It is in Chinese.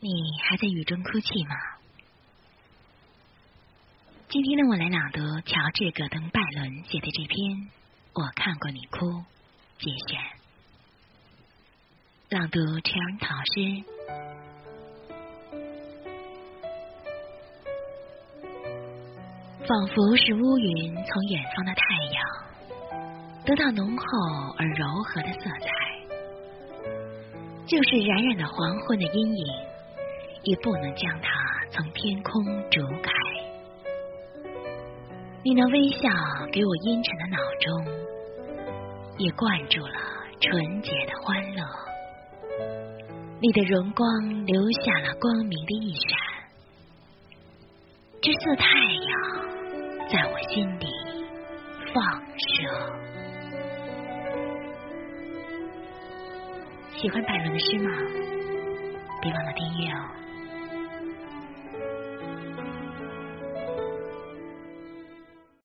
你还在雨中哭泣吗？今天呢，我来朗读乔治·戈登拜伦写的这篇《我看过你哭》节选，朗读陈桃诗。仿佛是乌云从远方的太阳得到浓厚而柔和的色彩，就是冉冉的黄昏的阴影，也不能将它从天空逐开。你那微笑给我阴沉的脑中，也灌注了纯洁的欢乐。你的荣光留下了光明的一闪，这色太阳。在我心底放射。喜欢百伦的诗吗？别忘了订阅哦。